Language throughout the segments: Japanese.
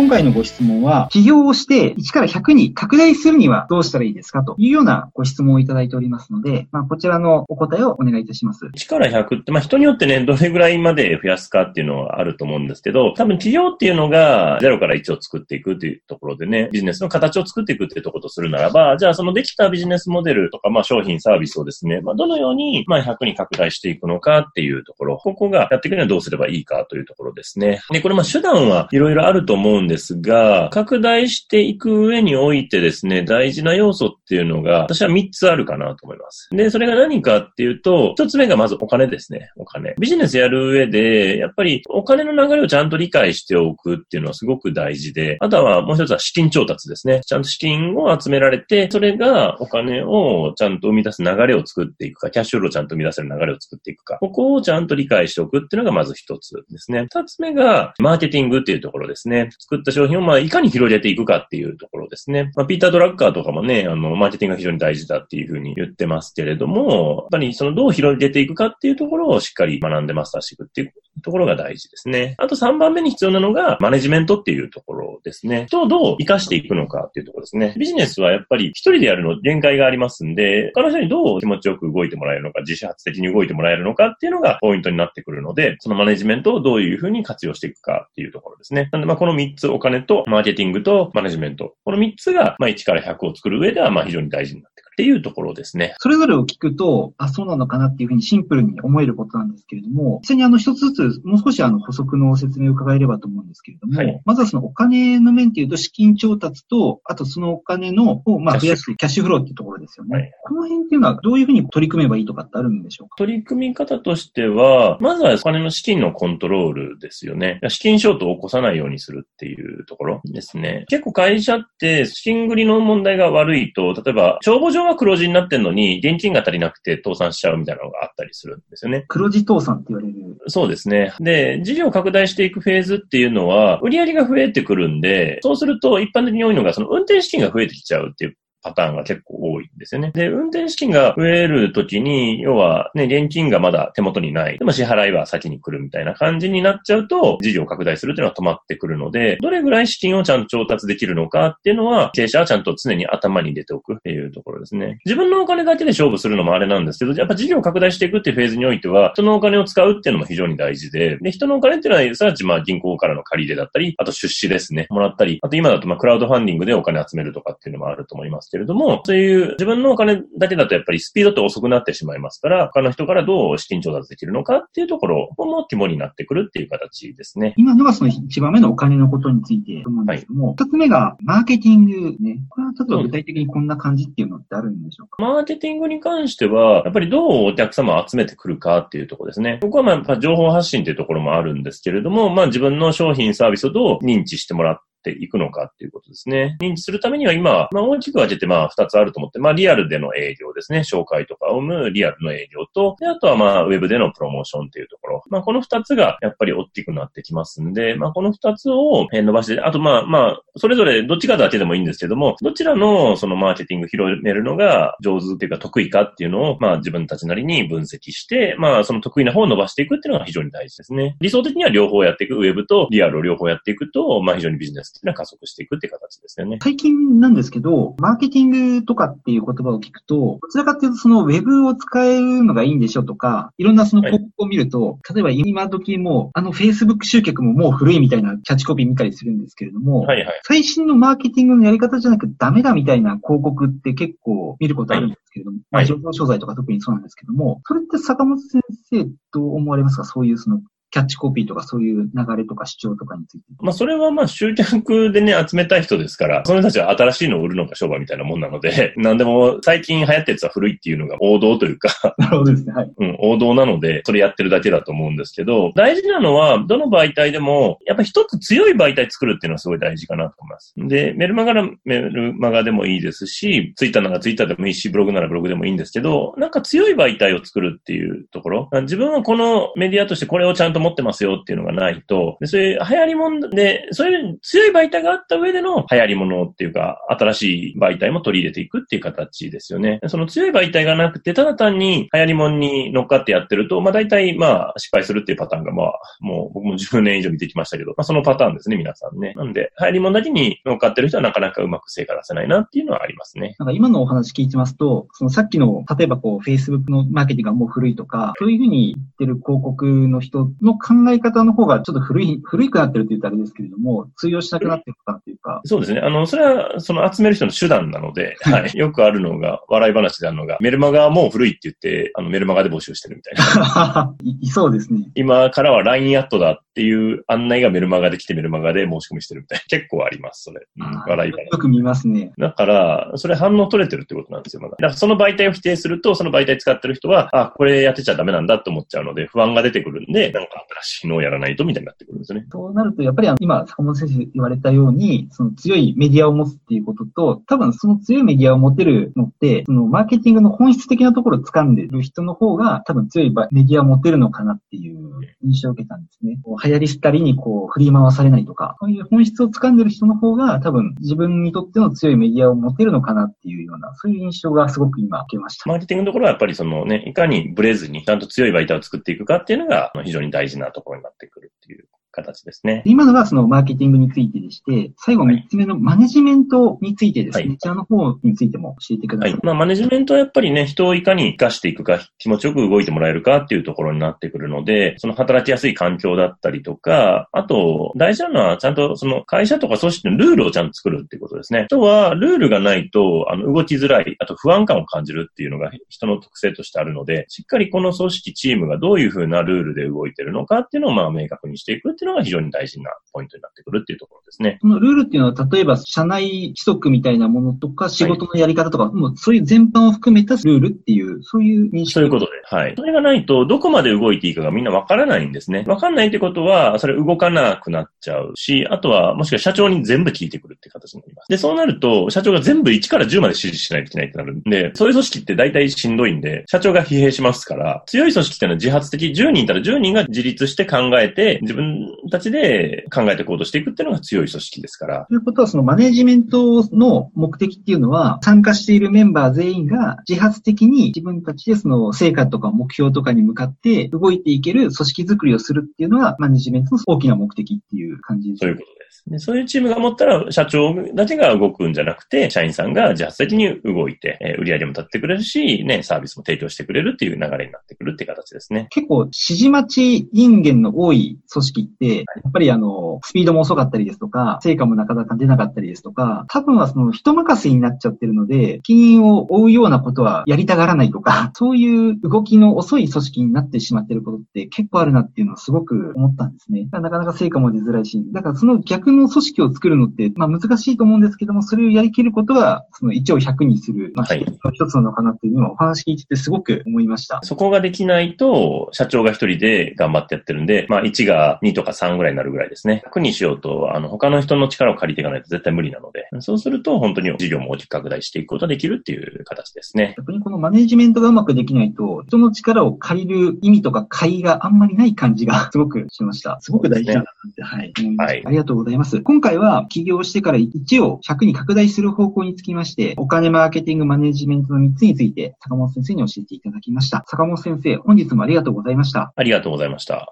今回のご質問は、起業をして1から100に拡大するにはどうしたらいいですかというようなご質問をいただいておりますので、まあ、こちらのお答えをお願いいたします。1から100って、まあ、人によってね、どれぐらいまで増やすかっていうのはあると思うんですけど、多分起業っていうのが0から1を作っていくっていうところでね、ビジネスの形を作っていくっていうところとするならば、じゃあそのできたビジネスモデルとか、まあ、商品サービスをですね、まあ、どのように、まあ、100に拡大していくのかっていうところ、ここがやっていくにはどうすればいいかというところですね。で、これまあ手段はいろいろあると思うんですが、拡大していく上においてですね、大事な要素っていうのが、私は3つあるかなと思います。で、それが何かっていうと、1つ目がまずお金ですね。お金。ビジネスやる上で、やっぱりお金の流れをちゃんと理解しておくっていうのはすごく大事で、あとはもう一つは資金調達ですね。ちゃんと資金を集められて、それがお金をちゃんと生み出す流れを作っていくか、キャッシュフローをちゃんと生み出せる流れを作っていくか、ここをちゃんと理解しておくっていうのがまず一つですね。二つ目が、マーケティングっていうところですね。作った商品をまあいかに広げていくかっていうところですね。まあ、ピーター・ドラッカーとかもね、あの、マーケティングが非常に大事だっていうふうに言ってますけれども、やっぱりそのどう広げていくかっていうところをしっかり学んでマスターしていくっていうところが大事ですね。あと3番目に必要なのが、マネジメントっていうところですね。と、どう活かしていくのかっていうところですね。ビジネスはやっぱり一人でやるの限界がありますんで、他の人にどう気持ちよく動いてもらえるのか、自主発的に動いてもらえるのかっていうのがポイントになってくるので、そのマネジメントをどういうふうに活用していくかっていうところですね。なんで、まあ、この3つ、お金とマーケティングとマネジメント。この3つが、まあ、1から100を作る上では、まあ、非常に大事になってくる。っていうところですね。それぞれを聞くと、あ、そうなのかなっていうふうにシンプルに思えることなんですけれども、実際にあの一つずつ、もう少しあの補足の説明を伺えればと思うんですけれども、はい、まずはそのお金の面っていうと資金調達と、あとそのお金のをまあ増やすキャッシュフローっていうところですよね。はい、この辺っていうのはどういうふうに取り組めばいいとかってあるんでしょうか？取り組み方としては、まずはお金の資金のコントロールですよね。資金ショートを起こさないようにするっていうところですね。結構会社って資金繰りの問題が悪いと、例えば帳簿上は黒字になってんののに、現金が足りなくて倒産しちゃうみたいなのがあったりするんですよね。黒字倒産って言われる。そうですね。で、事業拡大していくフェーズっていうのは、売上が増えてくるんで、そうすると一般的に多いのが、その運転資金が増えてきちゃうっていうパターンが結構多いんですよね。で、運転資金が増えるときに、要はね、現金がまだ手元にない。でも支払いは先に来るみたいな感じになっちゃうと、事業を拡大するっていうのは止まってくるので、どれぐらい資金をちゃんと調達できるのかっていうのは、経営者はちゃんと常に頭に入れておくっていうところですね。自分のお金だけで勝負するのもあれなんですけど、やっぱ事業を拡大していくっていうフェーズにおいては、人のお金を使うっていうのも非常に大事で、で、人のお金っていうのは、すなわちまあ銀行からの借り入れだったり、あと出資ですね、もらったり、あと今だとまあクラウドファンディングでお金集めるとかっていうのもあると思いますけれども、そういう自分のお金だけだとやっぱりスピードって遅くなってしまいますから、他の人からどう資金調達できるのかっていうところも肝になってくるっていう形ですね。今のがその一番目のお金のことについてと思うんですけども、二、はい、つ目がマーケティングね。これは例えば具体的にこんな感じっていうのってあるんでしょうか、うん、マーケティングに関しては、やっぱりどうお客様を集めてくるかっていうところですね。ここはまあ情報発信っていうところもあるんですけれども、まあ自分の商品サービスをどう認知してもらって、ていくのかっていうことですね。認知するためには今、まあ大きく分けてまあ二つあると思って、まあリアルでの営業ですね。紹介とかを生むリアルの営業と、であとはまあウェブでのプロモーションっていうところ。まあこの二つがやっぱり大きくなってきますんで、まあこの二つを伸ばして、あとまあまあ、それぞれどっちかだけでもいいんですけども、どちらのそのマーケティング広めるのが上手っていうか得意かっていうのを、まあ自分たちなりに分析して、まあその得意な方を伸ばしていくっていうのが非常に大事ですね。理想的には両方やっていく、ウェブとリアルを両方やっていくと、まあ非常にビジネスっていうのは加速していくくって形ですよね。最近なんですけど、マーケティングとかっていう言葉を聞くと、どちらかっていうとそのウェブを使えるのがいいんでしょとか、いろんなその広告を見ると、はい、例えば今時も、あの Facebook 集客ももう古いみたいなキャッチコピー見たりするんですけれども、はいはい、最新のマーケティングのやり方じゃなくダメだみたいな広告って結構見ることあるんですけれども、はい、情報商材とか特にそうなんですけども、それって坂本先生どう思われますか？そういうそのキャッチコピーとかそういう流れとか主張とかについて。まあそれはまあ集客でね集めたい人ですから、その人たちは新しいのを売るのが商売みたいなもんなので、なんでも最近流行ったやつは古いっていうのが王道というかなるほどですね。はい。うん、王道なので、それやってるだけだと思うんですけど、大事なのは、どの媒体でも、やっぱ一つ強い媒体作るっていうのはすごい大事かなと思います。で、メルマガならメルマガでもいいですし、ツイッターならツイッターでもいいし、ブログならブログでもいいんですけど、なんか強い媒体を作るっていうところ、自分はこのメディアとしてこれをちゃんとと持ってますよっていうのがないと、でそういう流行り物で、そういう強い媒体があった上での流行り物っていうか、新しい媒体も取り入れていくっていう形ですよね。その強い媒体がなくて、ただ単に流行り物に乗っかってやってると、まあ大体まあ失敗するっていうパターンがまあ、もう僕も10年以上見てきましたけど、まあそのパターンですね、皆さんね。なんで、流行り物だけに乗っかってる人はなかなかうまく成果出せないなっていうのはありますね。なんか今のお話聞いてますと、そのさっきの、例えばこう、Facebook のマーケティングがもう古いとか、そういうふうに言ってる広告の人の考え方の方がちょっと古い、古いくなってるって言ったらあれですけれども、通用しなくなってるかっていうか。そうですね。あの、それは、その集める人の手段なので、はい。よくあるのが、笑い話であるのが、メルマガはもう古いって言って、あの、メルマガで募集してるみたいな。い いそうですね。今からは LINE アットだっていう案内がメルマガで来てメルマガで申し込みしてるみたいな。結構あります、それ。うん、笑い話。よく見ますね。だから、それ反応取れてるってことなんですよ、まだ。だからその媒体を否定すると、その媒体使ってる人は、あ、これやってちゃダメなんだって思っちゃうので、不安が出てくるんで、なんか新しいのをやらないとみたいになってくるんですね。そうなると、やっぱり今、坂本先生言われたように、その強いメディアを持つっていうことと、多分その強いメディアを持てるのって、そのマーケティングの本質的なところを掴んでる人の方が、多分強いメディアを持てるのかなっていう印象を受けたんですね。こう流行りしたりにこう振り回されないとか、そういう本質を掴んでる人の方が、多分自分にとっての強いメディアを持てるのかなっていうような、そういう印象がすごく今受けました。マーケティングのところはやっぱりそのね、いかにブレずに、ちゃんと強い媒体を作っていくかっていうのが、非常に大事事なところになってくるっていう。形ですね。今のはそのマーケティングについてでして、最後3つ目のマネジメントについてですね、はい、こちらの方についても教えてください。はい。まあマネジメントはやっぱりね、人をいかに活かしていくか、気持ちよく動いてもらえるかっていうところになってくるので、その働きやすい環境だったりとか、あと、大事なのはちゃんとその会社とか組織のルールをちゃんと作るっていうことですね。あとは、ルールがないと、あの、動きづらい、あと不安感を感じるっていうのが人の特性としてあるので、しっかりこの組織、チームがどういうふうなルールで動いてるのかっていうのをまあ明確にしていくっていうのが非常に大事なポイントになってくるっていうところですね。このルールっていうのは、例えば社内規則みたいなものとか、仕事のやり方とか、はい、もうそういう全般を含めたルールっていう、そういう認識そういうことで。はい。それがないと、どこまで動いていいかがみんなわからないんですね。わかんないってことは、それ動かなくなっちゃうし、あとは、もしくは社長に全部聞いてくるって形になります。で、そうなると、社長が全部1から10まで指示しないといけないってなるんで、そういう組織って大体しんどいんで、社長が疲弊しますから、強い組織っていうのは自発的、10人いたら10人が自立して考えて、自分たちで考えて行動していくっていうのが強い組織ですから。ということは、そのマネジメントの目的っていうのは、参加しているメンバー全員が自発的に自分たちでその成果とか目標とかに向かって動いていける組織づくりをするっていうのは、マネジメントの大きな目的っていう感じです。そういうことです。でそういうチームが持ったら、社長だけが動くんじゃなくて、社員さんが自発的に動いて、えー、売り上げも立ってくれるし、ね、サービスも提供してくれるっていう流れになってくるっていう形ですね。結構、指示待ち人間の多い組織って、やっぱりあの、スピードも遅かったりですとか、成果もなかなか出なかったりですとか、多分はその人任せになっちゃってるので、金融を追うようなことはやりたがらないとか、そういう動きの遅い組織になってしまってることって結構あるなっていうのはすごく思ったんですね。なかなか成果も出づらいし、だからその逆の組織を作るのって、まあ難しいと思うんですけども、それをやりきることが、その1を100にする、まあ、一つなのかなっていうのはお話聞いててすごく思いました。そこができないと、社長が1人で頑張ってやってるんで、まあ1が2とか3ぐらいになるぐらいですね。100にしようと、あの、他の人の力を借りていかないと絶対無理なので、そうすると本当に事業も大きく拡大していくことができるっていう形ですね。逆にこのマネジメントがうまくできないと、人の力を借りる意味とか買いがあんまりない感じがすごくしました。すごく大事だなって、はい、はい。ありがとうございます。今回は起業してから1を100に拡大する方向につきまして、お金マーケティングマネジメントの3つについて、坂本先生に教えていただきました。坂本先生、本日もありがとうございました。ありがとうございました。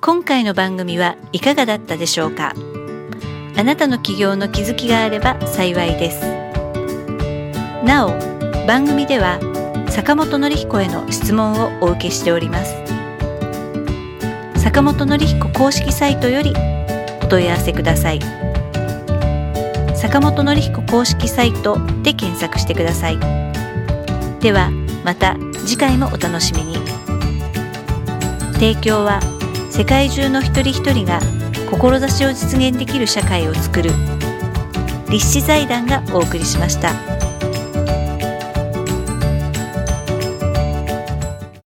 今回の番組はいかがだったでしょうか？あなたの起業の気づきがあれば幸いです。なお、番組では坂本典彦への質問をお受けしております。坂本典彦公式サイトよりお問い合わせください。坂本典彦公式サイトで検索してください。ではまた次回もお楽しみに。提供は世界中の一人一人が志を実現できる社会をつくる立志財団がお送りしました。